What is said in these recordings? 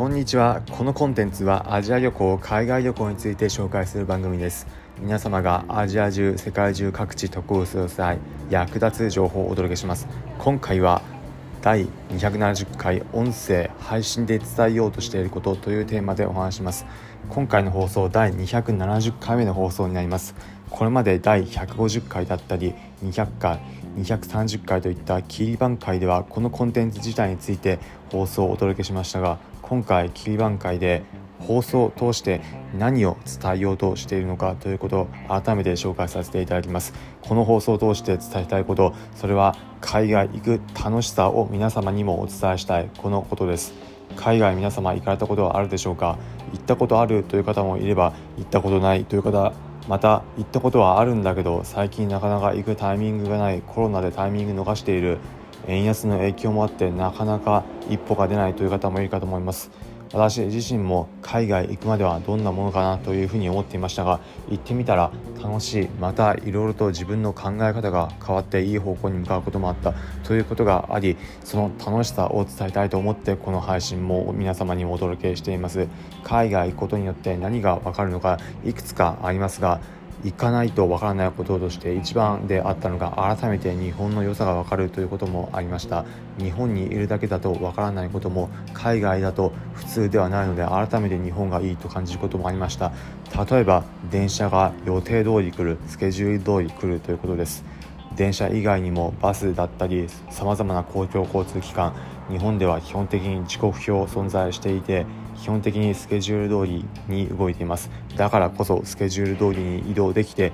こんにちは。このコンテンツはアジア旅行海外旅行について紹介する番組です。皆様がアジア中世界中各地渡航する際役立つ情報をお届けします。今回は第270回音声配信で伝えようとしていることというテーマでお話します。今回の放送第270回目の放送になります。これまで第150回だったり200回230回といったキー番回ではこのコンテンツ自体について放送をお届けしましたが今回キー番回で放送を通して何を伝えようとしているのかということを改めて紹介させていただきます。この放送を通して伝えたいことそれは海外行く楽しさを皆様にもお伝えしたい。このことです。海外皆様行かれたことはあるでしょうか？行ったことあるという方もいれば行ったことないという方また行ったことはあるんだけど最近なかなか行くタイミングがないコロナでタイミング逃している。円安の影響もあってなかなか一歩が出ないという方もいるかと思います。私自身も海外行くまではどんなものかなというふうに思っていましたが行ってみたら楽しいまたいろいろと自分の考え方が変わっていい方向に向かうこともあったということがありその楽しさを伝えたいと思ってこの配信も皆様にお届けしています。海外行くことによって何がわかるのかいくつかありますが行かないとわからないこととして一番であったのが改めて日本の良さがわかるということもありました。日本にいるだけだとわからないことも海外だと普通ではないので改めて日本がいいと感じることもありました。例えば電車が予定通り来るスケジュール通り来るということです。電車以外にもバスだったりさまざまな公共交通機関日本では基本的に時刻表存在していて基本的にスケジュール通りに動いています。だからこそスケジュール通りに移動できて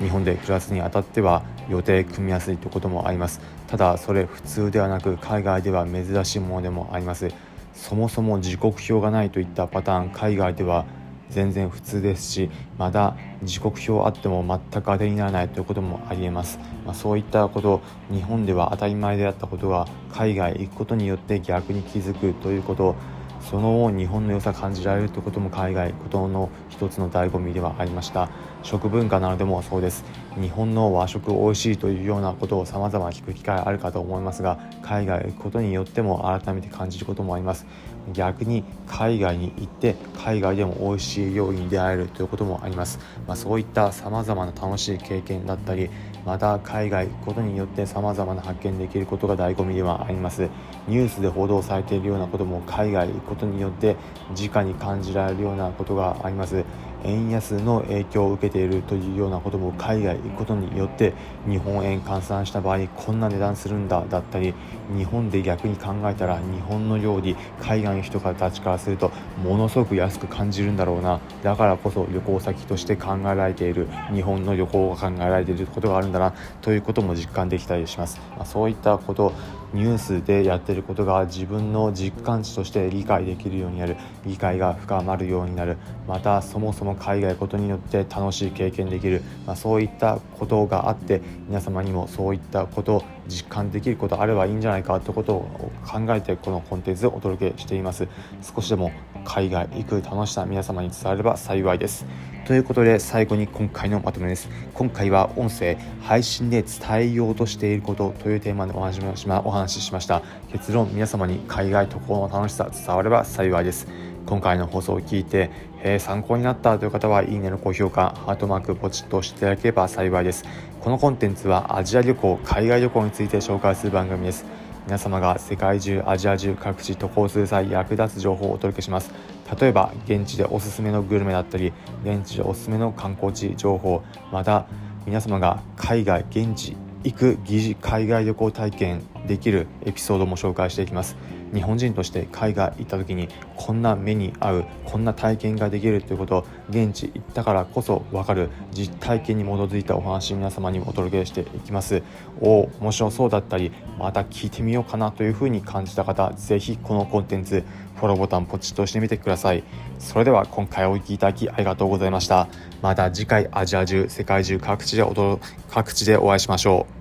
日本で暮らすにあたっては予定組みやすいということもあります。ただそれ普通ではなく海外では珍しいものでもあります。そもそも時刻表がないといったパターン海外では全然普通ですしまだ時刻表あっても全く当てにならないということもありえます、まあ、そういったこと日本では当たり前であったことが海外行くことによって逆に気づくということその日本の良さ感じられるということも海外ことの一つの醍醐味ではありました。食文化などでもそうです。日本の和食美味しいというようなことをさまざま聞く機会あるかと思いますが海外行くことによっても改めて感じることもあります。逆に海外に行って海外でも美味しい料理に出会えるということもあります、まあ、そういったさまざまな楽しい経験だったりまた海外行くことによってさまざまな発見できることが醍醐味ではあります。ニュースで報道されているようなことも海外行くことによって直に感じられるようなことがあります。円安の影響を受けているというようなことも海外行くことによって日本円換算した場合こんな値段するんだだったり日本で逆に考えたら日本の料理海外の人たちからするとものすごく安く感じるんだろうな。だからこそ旅行先として考えられている日本の旅行が考えられていることがあるんだなということも実感できたりします、まあ、そういったことニュースでやってることが自分の実感値として理解できるようになる理解が深まるようになる。またそもそも海外ことによって楽しい経験できる、まあ、そういったことがあって皆様にもそういったことを実感できることあればいいんじゃないかということを考えてこのコンテンツをお届けしています。少しでも海外行く楽しさ皆様に伝われば幸いです。ということで最後に今回のまとめです。今回は音声配信で伝えようとしていることというテーマでお話しお話ししました。結論皆様に海外渡航の楽しさ伝われば幸いです。今回の放送を聞いて、えー、参考になったという方はいいねの高評価ハートマークポチッと押していただければ幸いです。このコンテンツはアジア旅行海外旅行について紹介する番組です。皆様が世界中アジア中各地渡航する際役立つ情報をお届けします。例えば現地でおすすめのグルメだったり現地でおすすめの観光地情報また皆様が海外現地行く疑似海外旅行体験できるエピソードも紹介していきます。日本人として海外行った時にこんな目に合うこんな体験ができるということを現地行ったからこそ分かる実体験に基づいたお話皆様にお届けしていきます。おお面白そうだったりまた聞いてみようかなというふうに感じた方ぜひこのコンテンツフォローボタンポチッと押してみてください。それでは今回お聴きいただきありがとうございました。また次回アジア中世界中各地で各地でお会いしましょう。